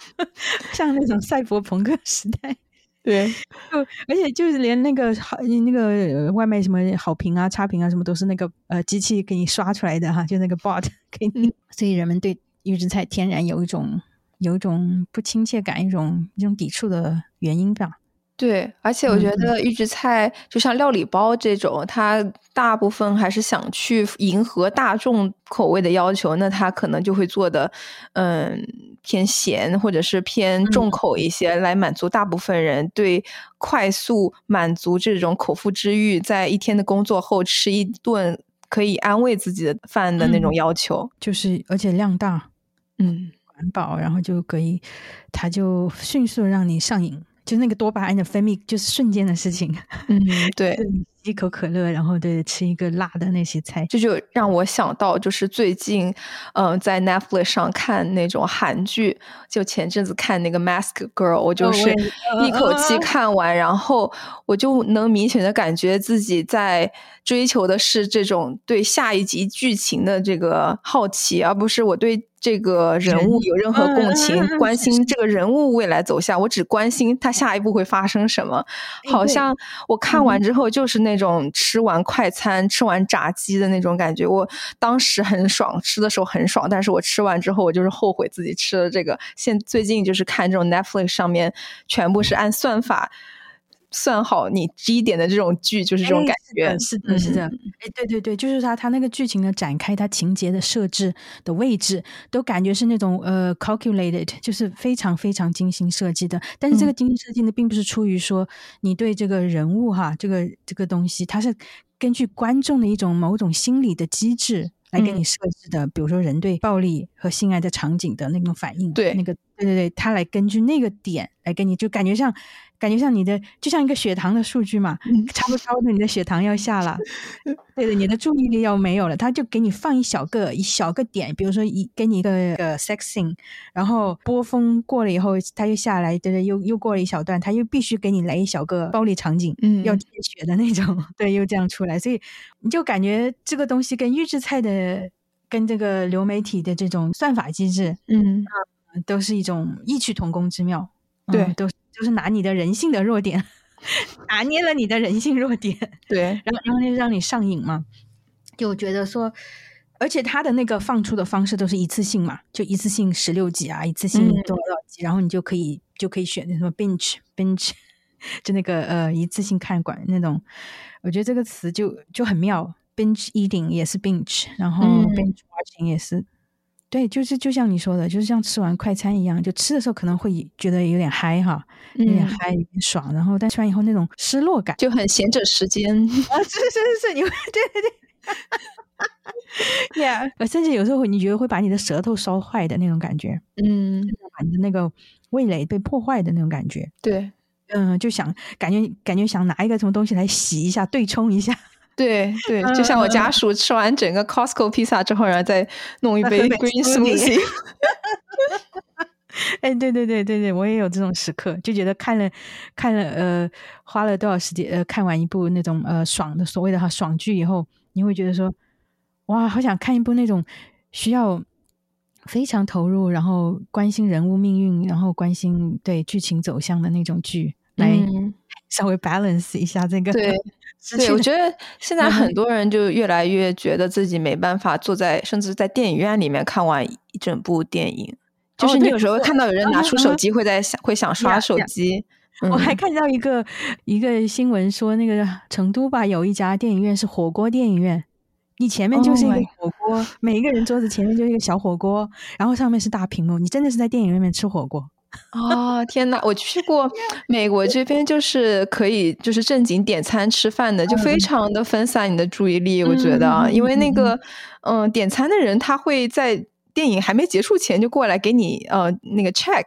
像那种赛博朋克时代。对，就而且就是连那个好那个外卖什么好评啊、差评啊什么都是那个呃机器给你刷出来的哈，就那个 bot 给你，所以人们对。预制菜天然有一种有一种不亲切感，一种一种抵触的原因吧。对，而且我觉得预制菜就像料理包这种，它大部分还是想去迎合大众口味的要求，那它可能就会做的嗯偏咸或者是偏重口一些，来满足大部分人对快速满足这种口腹之欲，在一天的工作后吃一顿可以安慰自己的饭的那种要求，就是而且量大。嗯，环保，然后就可以，它就迅速让你上瘾，就那个多巴胺的分泌，就是瞬间的事情。嗯，对。一口可乐，然后对吃一个辣的那些菜，这就让我想到，就是最近，嗯，在 Netflix 上看那种韩剧，就前阵子看那个 Mask Girl，我就是一口气看完，然后我就能明显的感觉自己在追求的是这种对下一集剧情的这个好奇，而不是我对。这个人物有任何共情，关心这个人物未来走向，我只关心他下一步会发生什么。好像我看完之后就是那种吃完快餐、吃完炸鸡的那种感觉。我当时很爽，吃的时候很爽，但是我吃完之后，我就是后悔自己吃了这个。现最近就是看这种 Netflix 上面全部是按算法。算好你基点的这种剧，就是这种感觉。是的，是的。哎，对对对，就是他他那个剧情的展开，他情节的设置的位置，都感觉是那种呃 calculated，就是非常非常精心设计的。但是这个精心设计呢，并不是出于说你对这个人物哈，这个这个东西，它是根据观众的一种某种心理的机制。来给你设置的，比如说人对暴力和性爱的场景的那种反应，对那个，对对对，他来根据那个点来给你，就感觉像。感觉像你的，就像一个血糖的数据嘛，差不多的你的血糖要下了，对的，你的注意力要没有了，他就给你放一小个一小个点，比如说一给你一个个 sexing，然后波峰过了以后，他又下来，对对，又又过了一小段，他又必须给你来一小个暴力场景，嗯，要见血的那种，对，又这样出来，所以你就感觉这个东西跟预制菜的跟这个流媒体的这种算法机制，嗯，都是一种异曲同工之妙，对，都。就是拿你的人性的弱点，拿捏了你的人性弱点，对，然后然后就让你上瘾嘛，就觉得说，而且他的那个放出的方式都是一次性嘛，就一次性十六集啊，一次性多少集，然后你就可以就可以选那什么 binge binge，就那个呃一次性看管那种，我觉得这个词就就很妙，binge eating 也是 binge，然后 binge watching 也是。对，就是就像你说的，就是像吃完快餐一样，就吃的时候可能会觉得有点嗨哈，有点嗨，有点爽，然后但吃完以后那种失落感就很闲着时间。啊，是是是是，你会对对对，Yeah，甚至有时候你觉得会把你的舌头烧坏的那种感觉，嗯，把你的那个味蕾被破坏的那种感觉，对，嗯，就想感觉感觉想拿一个什么东西来洗一下，对冲一下。对对，就像我家属吃完整个 Costco 披萨之后，然后再弄一杯 Green Smoothie。哎，对对对对对，我也有这种时刻，就觉得看了看了呃，花了多少时间呃，看完一部那种呃爽的所谓的哈爽剧以后，你会觉得说哇，好想看一部那种需要非常投入，然后关心人物命运，然后关心对剧情走向的那种剧，来 稍微 balance 一下这个。对。对，我觉得现在很多人就越来越觉得自己没办法坐在，甚至在电影院里面看完一整部电影。就是你有时候看到有人拿出手机，会在想，会想刷手机。我还看到一个一个新闻说，那个成都吧，有一家电影院是火锅电影院，你前面就是一个火锅，每一个人桌子前面就是一个小火锅，然后上面是大屏幕，你真的是在电影院里面吃火锅。哦天呐，我去过 美国这边，就是可以就是正经点餐吃饭的，就非常的分散你的注意力。我觉得，因为那个嗯，点餐的人他会在电影还没结束前就过来给你呃那个 check，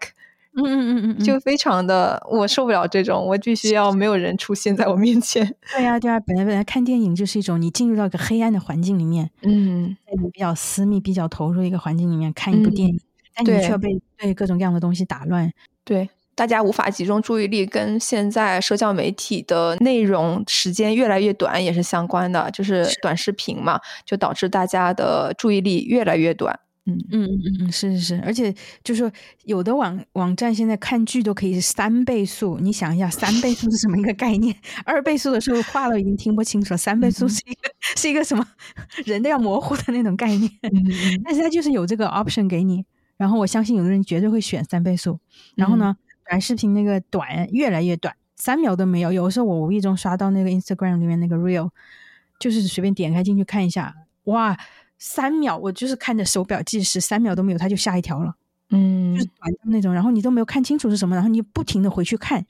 嗯嗯嗯嗯，就非常的我受不了这种，我必须要没有人出现在我面前。对呀对呀，本来本来看电影就是一种你进入到一个黑暗的环境里面，嗯，在你比较私密、比较投入的一个环境里面看一部电影。但你却被被各种各样的东西打乱，对大家无法集中注意力，跟现在社交媒体的内容时间越来越短也是相关的，就是短视频嘛，就导致大家的注意力越来越短。嗯嗯嗯嗯嗯，是是是，而且就是，有的网网站现在看剧都可以是三倍速，你想一下，三倍速是什么一个概念？二倍速的时候话都已经听不清楚了，三倍速是一个是一个什么 人都要模糊的那种概念？但是它就是有这个 option 给你。然后我相信有的人绝对会选三倍速。然后呢，短视频那个短越来越短，三秒都没有。有的时候我无意中刷到那个 Instagram 里面那个 Real，就是随便点开进去看一下，哇，三秒，我就是看着手表计时，三秒都没有，他就下一条了。嗯，就是短的那种，然后你都没有看清楚是什么，然后你不停的回去看。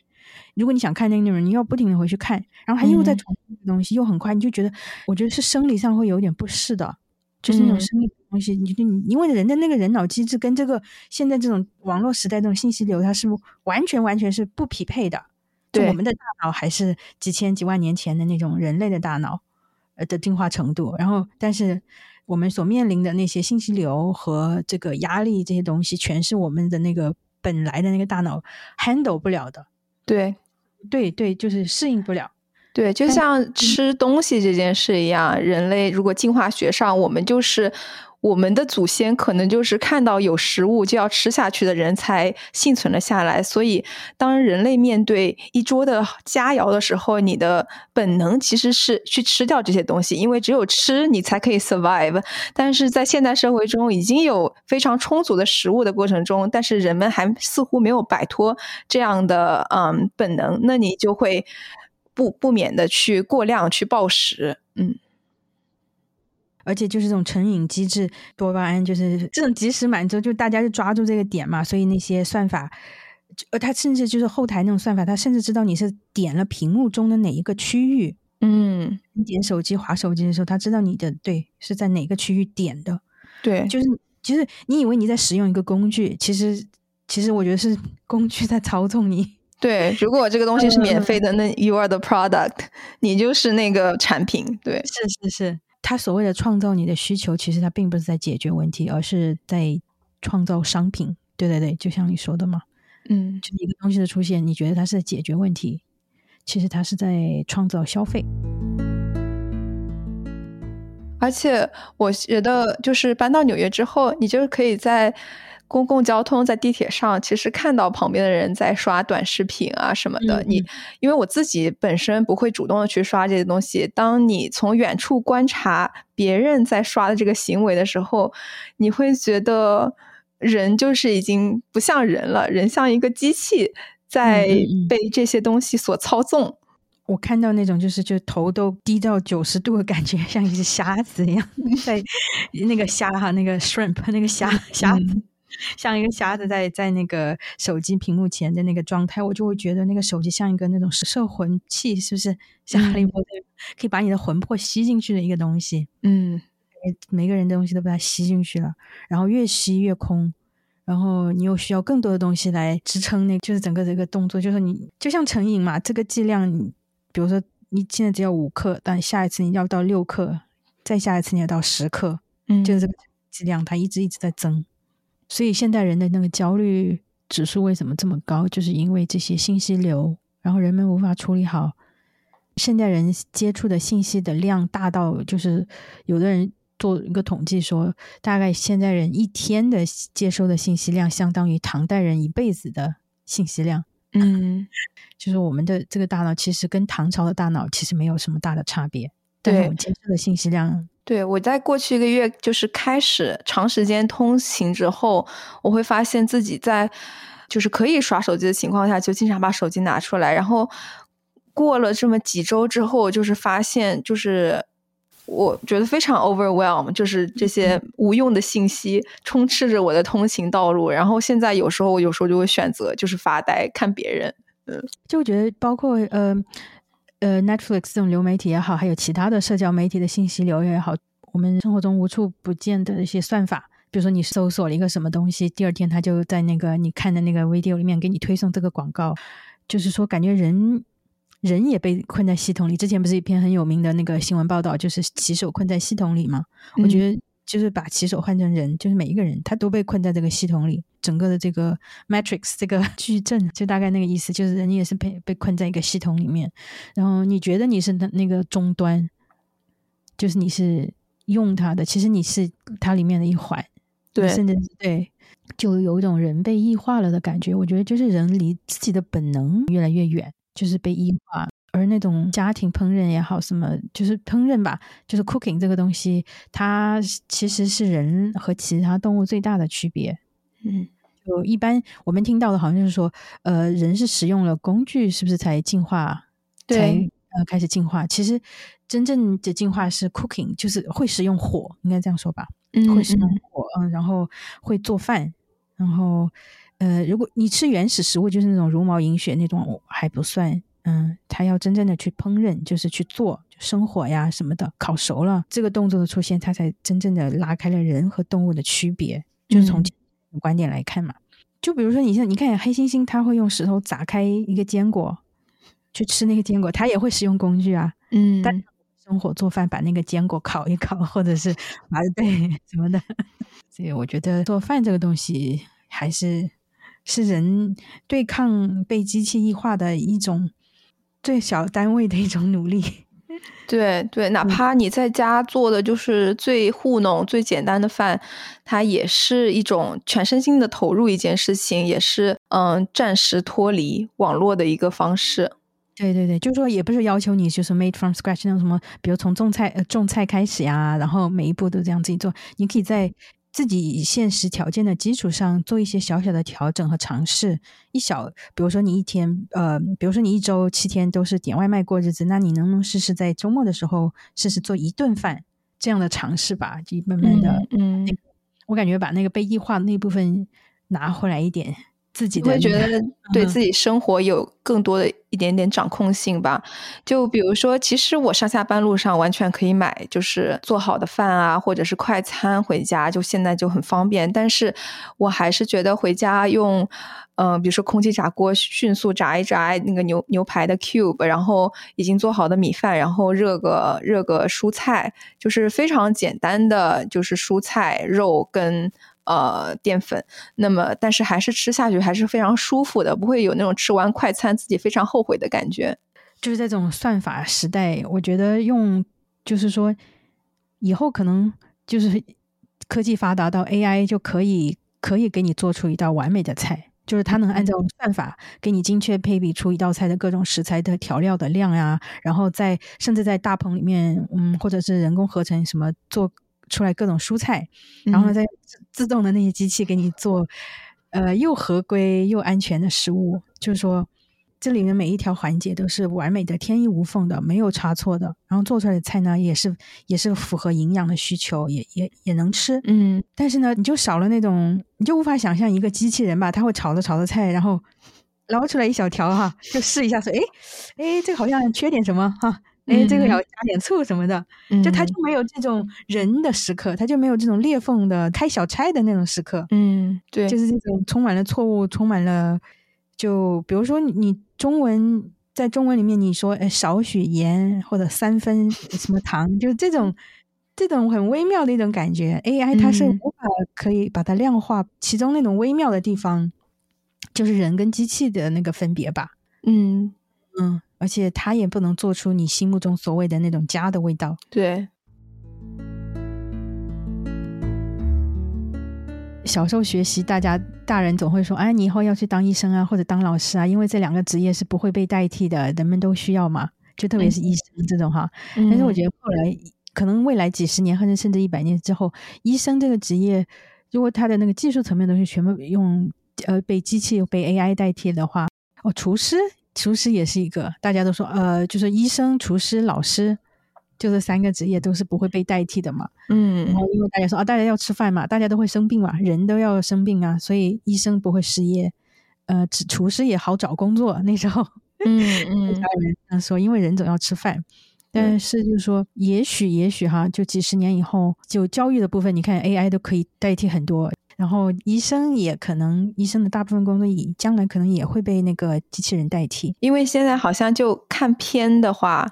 如果你想看那个内容，你要不停的回去看，然后他又在重复东西，又很快，你就觉得，我觉得是生理上会有点不适的。就是那种生理东西，你你因为人的那个人脑机制跟这个现在这种网络时代这种信息流，它是完全完全是不匹配的。对，我们的大脑还是几千几万年前的那种人类的大脑呃的进化程度。然后，但是我们所面临的那些信息流和这个压力这些东西，全是我们的那个本来的那个大脑 handle 不了的。对，对对，就是适应不了。对，就像吃东西这件事一样，人类如果进化学上，我们就是我们的祖先可能就是看到有食物就要吃下去的人才幸存了下来，所以当人类面对一桌的佳肴的时候，你的本能其实是去吃掉这些东西，因为只有吃你才可以 survive。但是在现代社会中，已经有非常充足的食物的过程中，但是人们还似乎没有摆脱这样的嗯本能，那你就会不不免的去过量去暴食，嗯。而且就是这种成瘾机制，多巴胺就是这种及时满足，就大家就抓住这个点嘛。所以那些算法，呃，他甚至就是后台那种算法，他甚至知道你是点了屏幕中的哪一个区域。嗯，你点手机、划手机的时候，他知道你的对是在哪个区域点的。对，就是其实你以为你在使用一个工具，其实其实我觉得是工具在操纵你。对，如果这个东西是免费的，那 you are the product，你就是那个产品。对，是是是。他所谓的创造你的需求，其实他并不是在解决问题，而是在创造商品。对对对，就像你说的嘛，嗯，就一个东西的出现，你觉得它是在解决问题，其实它是在创造消费。而且我觉得，就是搬到纽约之后，你就可以在。公共交通在地铁上，其实看到旁边的人在刷短视频啊什么的。你因为我自己本身不会主动的去刷这些东西，当你从远处观察别人在刷的这个行为的时候，你会觉得人就是已经不像人了，人像一个机器在被这些东西所操纵。我看到那种就是就头都低到九十度的感觉，像一只瞎子一样，在那个虾哈，那个 shrimp 那个虾虾子。像一个瞎子在在那个手机屏幕前的那个状态，我就会觉得那个手机像一个那种摄魂器，是不是？像哈利波特可以把你的魂魄吸进去的一个东西。嗯，每个人的东西都被它吸进去了，然后越吸越空，然后你又需要更多的东西来支撑那，就是整个这个动作，就是你就像成瘾嘛，这个剂量，你比如说你现在只有五克，但下一次你要到六克，再下一次你要到十克，嗯，就是这个剂量它一直一直在增。所以现代人的那个焦虑指数为什么这么高？就是因为这些信息流，然后人们无法处理好。现代人接触的信息的量大到，就是有的人做一个统计说，大概现代人一天的接收的信息量相当于唐代人一辈子的信息量。嗯，就是我们的这个大脑其实跟唐朝的大脑其实没有什么大的差别，但是我们接收的信息量。对，我在过去一个月就是开始长时间通勤之后，我会发现自己在就是可以耍手机的情况下，就经常把手机拿出来。然后过了这么几周之后，就是发现就是我觉得非常 overwhelm，就是这些无用的信息充斥着我的通勤道路。然后现在有时候我有时候就会选择就是发呆看别人，嗯，就觉得包括呃。呃，Netflix 这种流媒体也好，还有其他的社交媒体的信息流也好，我们生活中无处不见的一些算法，比如说你搜索了一个什么东西，第二天他就在那个你看的那个 video 里面给你推送这个广告，就是说感觉人人也被困在系统里。之前不是一篇很有名的那个新闻报道，就是骑手困在系统里吗？我觉得。就是把骑手换成人，就是每一个人他都被困在这个系统里，整个的这个 matrix 这个 矩阵，就大概那个意思，就是人也是被被困在一个系统里面。然后你觉得你是那那个终端，就是你是用它的，其实你是它里面的一环，对，甚至对，就有一种人被异化了的感觉。我觉得就是人离自己的本能越来越远，就是被异化。而那种家庭烹饪也好，什么就是烹饪吧，就是 cooking 这个东西，它其实是人和其他动物最大的区别。嗯，就一般我们听到的好像就是说，呃，人是使用了工具，是不是才进化？对，呃，开始进化。其实真正的进化是 cooking，就是会使用火，应该这样说吧？嗯，会使用火，嗯，然后会做饭，然后呃，如果你吃原始食物，就是那种茹毛饮血那种，还不算。嗯，他要真正的去烹饪，就是去做生火呀什么的，烤熟了，这个动作的出现，他才真正的拉开了人和动物的区别。就是从观点来看嘛，就比如说，你像你看黑猩猩，他会用石头砸开一个坚果去吃那个坚果，他也会使用工具啊。嗯，但生火做饭，把那个坚果烤一烤，或者是 啊对什么的。所以我觉得做饭这个东西，还是是人对抗被机器异化的一种。最小单位的一种努力，对对，哪怕你在家做的就是最糊弄、最简单的饭，它也是一种全身心的投入一件事情，也是嗯暂时脱离网络的一个方式。对对对，就是说也不是要求你就是 made from scratch 那种什么，比如从种菜呃种菜开始呀，然后每一步都这样自己做，你可以在。自己现实条件的基础上做一些小小的调整和尝试，一小，比如说你一天，呃，比如说你一周七天都是点外卖过日子，那你能不能试试在周末的时候试试做一顿饭这样的尝试吧？就慢慢的，嗯，我感觉把那个被异化的那部分拿回来一点。自己会觉得对自己生活有更多的一点点掌控性吧。就比如说，其实我上下班路上完全可以买就是做好的饭啊，或者是快餐回家，就现在就很方便。但是我还是觉得回家用，嗯，比如说空气炸锅迅速炸一炸那个牛牛排的 cube，然后已经做好的米饭，然后热个热个蔬菜，就是非常简单的，就是蔬菜肉跟。呃，淀粉，那么但是还是吃下去还是非常舒服的，不会有那种吃完快餐自己非常后悔的感觉。就是在这种算法时代，我觉得用就是说，以后可能就是科技发达到 AI 就可以可以给你做出一道完美的菜，就是它能按照算法给你精确配比出一道菜的各种食材的调料的量呀，然后在甚至在大棚里面，嗯，或者是人工合成什么做。出来各种蔬菜，然后再自动的那些机器给你做，呃，又合规又安全的食物。就是说，这里面每一条环节都是完美的、天衣无缝的，没有差错的。然后做出来的菜呢，也是也是符合营养的需求，也也也能吃。嗯，但是呢，你就少了那种，你就无法想象一个机器人吧，他会炒着炒着菜，然后捞出来一小条哈，就试一下说，哎哎，这个好像缺点什么哈。哎，这个要加点醋什么的，就他就没有这种人的时刻，他就没有这种裂缝的开小差的那种时刻。嗯，对，就是这种充满了错误，充满了就比如说你中文在中文里面你说哎少许盐或者三分什么糖，就这种这种很微妙的一种感觉，AI 它是无法可以把它量化，其中那种微妙的地方就是人跟机器的那个分别吧。嗯嗯。而且他也不能做出你心目中所谓的那种家的味道。对，小时候学习，大家大人总会说：“哎，你以后要去当医生啊，或者当老师啊，因为这两个职业是不会被代替的，人们都需要嘛。”就特别是医生这种哈。但是我觉得后来，可能未来几十年或者甚至一百年之后，医生这个职业，如果他的那个技术层面东西全部用呃被机器被 AI 代替的话，哦，厨师。厨师也是一个，大家都说，呃，就是医生、厨师、老师，就这三个职业都是不会被代替的嘛。嗯，然后因为大家说啊，大家要吃饭嘛，大家都会生病嘛，人都要生病啊，所以医生不会失业，呃，厨师也好找工作。那时候，嗯嗯，家人说，因为人总要吃饭，但是就是说，也许也许哈，就几十年以后，就教育的部分，你看 AI 都可以代替很多。然后医生也可能，医生的大部分工作以将来可能也会被那个机器人代替，因为现在好像就看片的话，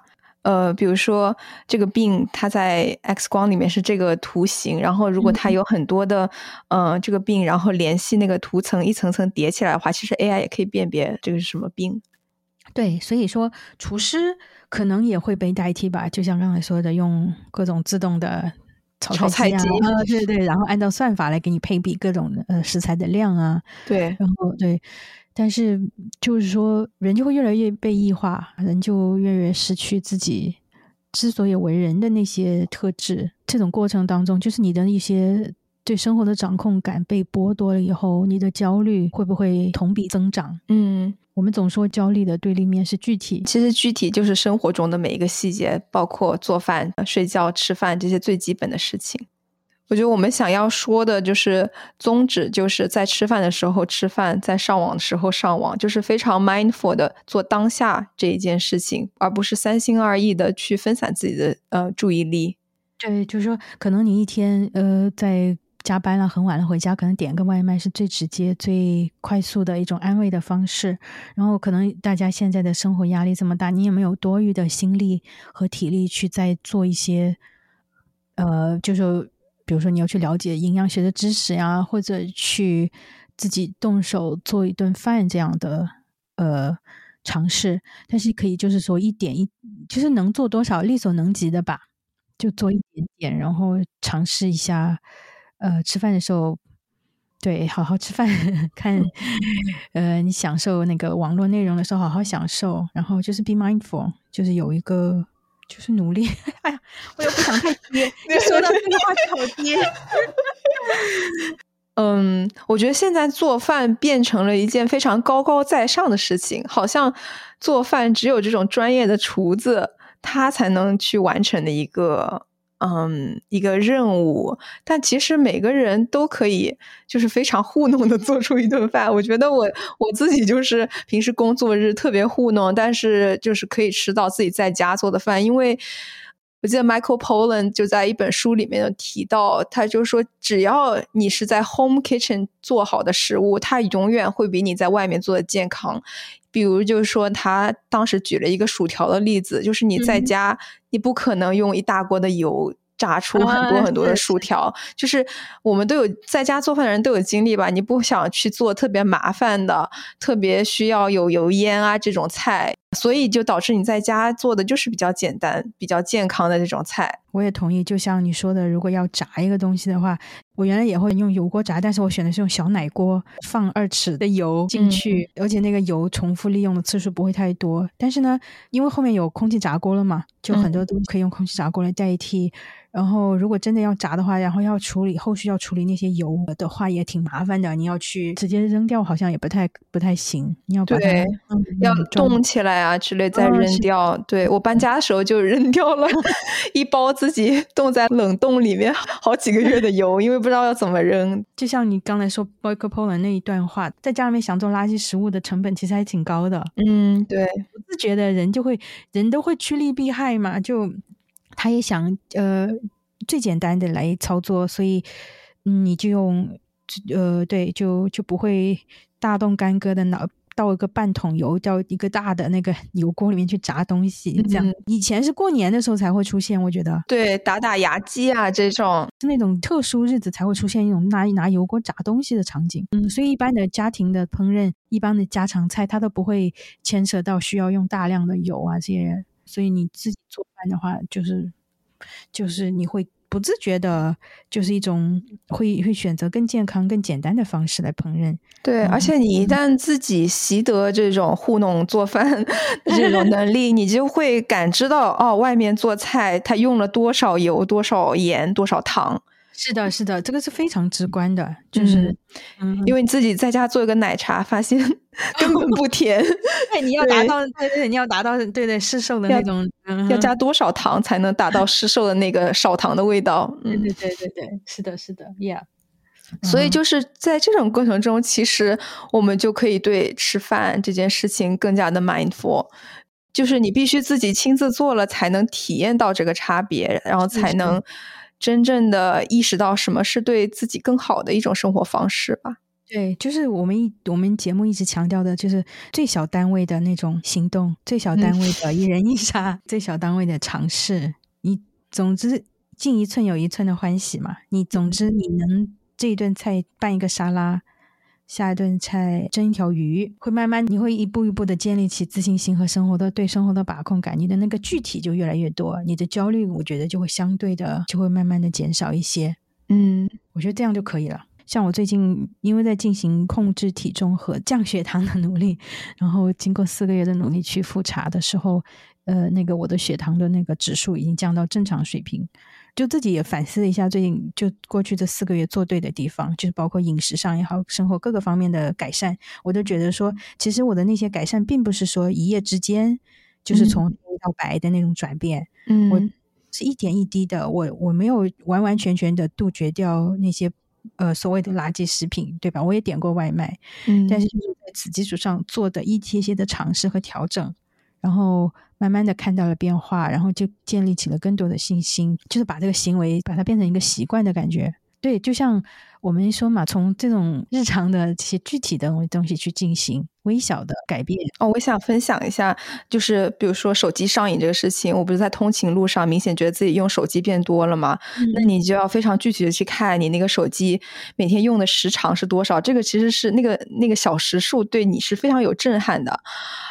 呃，比如说这个病它在 X 光里面是这个图形，然后如果它有很多的，嗯，这个病，然后联系那个图层一层层叠起来的话，其实 AI 也可以辨别这个是什么病。对，所以说厨师可能也会被代替吧，就像刚才说的，用各种自动的。炒菜机啊，对对，然后按照算法来给你配比各种呃食材的量啊，对，然后对，但是就是说人就会越来越被异化，人就越来越失去自己之所以为人的那些特质。这种过程当中，就是你的一些对生活的掌控感被剥夺了以后，你的焦虑会不会同比增长？嗯。我们总说焦虑的对立面是具体，其实具体就是生活中的每一个细节，包括做饭、睡觉、吃饭这些最基本的事情。我觉得我们想要说的就是宗旨，就是在吃饭的时候吃饭，在上网的时候上网，就是非常 mindful 的做当下这一件事情，而不是三心二意的去分散自己的呃注意力。对，就是说，可能你一天呃在。加班了，很晚了，回家可能点个外卖是最直接、最快速的一种安慰的方式。然后可能大家现在的生活压力这么大，你也没有多余的心力和体力去再做一些，呃，就是比如说你要去了解营养学的知识呀，或者去自己动手做一顿饭这样的，呃，尝试，但是可以就是说一点一，就是能做多少力所能及的吧，就做一点点，然后尝试一下。呃，吃饭的时候，对，好好吃饭，看，呃，你享受那个网络内容的时候，好好享受，然后就是 be mindful，就是有一个，就是努力。哎呀，我又不想太憋，你说到这个话题好憋。嗯，我觉得现在做饭变成了一件非常高高在上的事情，好像做饭只有这种专业的厨子他才能去完成的一个。嗯，一个任务，但其实每个人都可以，就是非常糊弄的 做出一顿饭。我觉得我我自己就是平时工作日特别糊弄，但是就是可以吃到自己在家做的饭。因为我记得 Michael Pollan 就在一本书里面有提到，他就说，只要你是在 home kitchen 做好的食物，它永远会比你在外面做的健康。比如，就是说，他当时举了一个薯条的例子，就是你在家，你不可能用一大锅的油炸出很多很多的薯条。就是我们都有在家做饭的人都有经历吧？你不想去做特别麻烦的、特别需要有油烟啊这种菜。所以就导致你在家做的就是比较简单、比较健康的这种菜。我也同意，就像你说的，如果要炸一个东西的话，我原来也会用油锅炸，但是我选的是用小奶锅，放二尺的油进去，而且那个油重复利用的次数不会太多。但是呢，因为后面有空气炸锅了嘛，就很多东西可以用空气炸锅来代替。然后，如果真的要炸的话，然后要处理后续要处理那些油的话，也挺麻烦的。你要去直接扔掉，好像也不太不太行。你要把它要冻起来啊之类再扔掉。对我搬家的时候就扔 掉了 一包自己冻在冷冻里面好几个月的油，因为不知道要怎么扔。就像你刚才说 b o y c o p o l a 那一段话，在家里面想做垃圾食物的成本其实还挺高的。嗯，对，不自觉的人就会人都会趋利避害嘛，就。他也想呃最简单的来操作，所以你就用呃对，就就不会大动干戈的倒倒一个半桶油到一个大的那个 油锅里面去炸东西。这样以前是过年的时候才会出现，我觉得对打打牙祭啊这种是那种特殊日子才会出现一种拿拿油锅炸东西的场景。嗯，所以一般的家庭的烹饪，一般的家常菜，它都不会牵涉到需要用大量的油啊这些。所以你自己做饭的话，就是就是你会不自觉的，就是一种会会选择更健康、更简单的方式来烹饪。对，而且你一旦自己习得这种糊弄做饭 这种能力，你就会感知到哦，外面做菜它用了多少油、多少盐、多少糖。是的，是的，这个是非常直观的，就是因为你自己在家做一个奶茶，发现 根本不 甜。对，你要达到，对对，你要达到，对对，市售的那种，要加多少糖才能达到市售的那个少糖的味道？对对对对对，是的，是的，Yeah。所以就是在这种过程中，其实我们就可以对吃饭这件事情更加的 mindful，就是你必须自己亲自做了，才能体验到这个差别，然后才能。真正的意识到什么是对自己更好的一种生活方式吧。对，就是我们一我们节目一直强调的，就是最小单位的那种行动，最小单位的一人一沙，最小单位的尝试。你总之进一寸有一寸的欢喜嘛。你总之你能这一顿菜拌一个沙拉。下一顿菜蒸一条鱼，会慢慢你会一步一步的建立起自信心和生活的对生活的把控感，你的那个具体就越来越多，你的焦虑我觉得就会相对的就会慢慢的减少一些。嗯，我觉得这样就可以了。像我最近因为在进行控制体重和降血糖的努力，然后经过四个月的努力去复查的时候，呃，那个我的血糖的那个指数已经降到正常水平。就自己也反思了一下，最近就过去这四个月做对的地方，就是包括饮食上也好，生活各个方面的改善，我都觉得说，其实我的那些改善并不是说一夜之间，就是从黑到白的那种转变，嗯，我是一点一滴的，我我没有完完全全的杜绝掉那些呃所谓的垃圾食品，对吧？我也点过外卖，嗯，但是就是在此基础上做的一些些的尝试和调整。然后慢慢的看到了变化，然后就建立起了更多的信心，就是把这个行为把它变成一个习惯的感觉。对，就像我们说嘛，从这种日常的这些具体的东西去进行微小的改变。哦，我想分享一下，就是比如说手机上瘾这个事情，我不是在通勤路上明显觉得自己用手机变多了嘛？那你就要非常具体的去看你那个手机每天用的时长是多少，这个其实是那个那个小时数对你是非常有震撼的，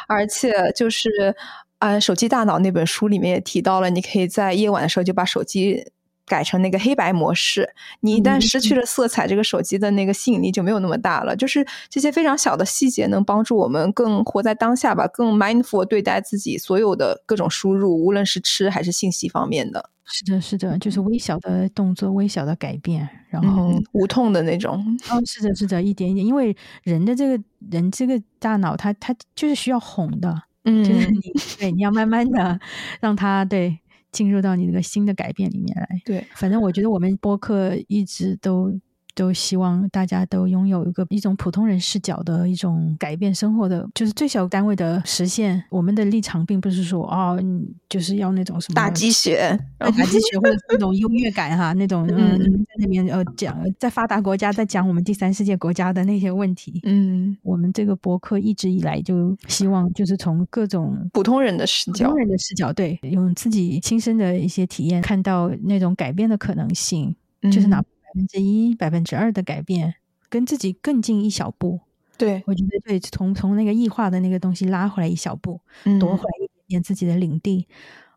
而且就是。啊，《手机大脑》那本书里面也提到了，你可以在夜晚的时候就把手机改成那个黑白模式。你一旦失去了色彩，这个手机的那个吸引力就没有那么大了。就是这些非常小的细节，能帮助我们更活在当下吧，更 mindful 对待自己所有的各种输入，无论是吃还是信息方面的。是的，是的，就是微小的动作，微小的改变，然后无痛的那种。哦，是的，是的，一点一点，因为人的这个人这个大脑，它它就是需要哄的。嗯，就是你对，你要慢慢的让他对进入到你那个新的改变里面来。对，反正我觉得我们播客一直都。都希望大家都拥有一个一种普通人视角的一种改变生活的，就是最小单位的实现。我们的立场并不是说哦，就是要那种什么打鸡血、打鸡血，或者那种优越感哈，那种嗯，在那边呃讲，在发达国家在讲我们第三世界国家的那些问题。嗯，我们这个博客一直以来就希望就是从各种普通人的视角、普通人的视角，对，用自己亲身的一些体验，看到那种改变的可能性，就是哪。百分之一、百分之二的改变，跟自己更近一小步。对我觉得，对，从从那个异化的那个东西拉回来一小步，夺回来一点点自己的领地。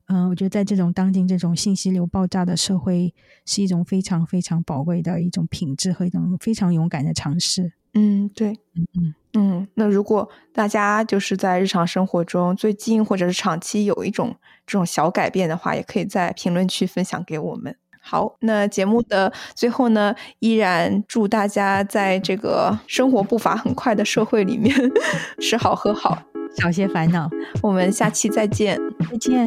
嗯，我觉得在这种当今这种信息流爆炸的社会，是一种非常非常宝贵的一种品质和一种非常勇敢的尝试。嗯，对，嗯嗯嗯。那如果大家就是在日常生活中最近或者是长期有一种这种小改变的话，也可以在评论区分享给我们。好，那节目的最后呢，依然祝大家在这个生活步伐很快的社会里面 吃好喝好，少些烦恼。我们下期再见，再见。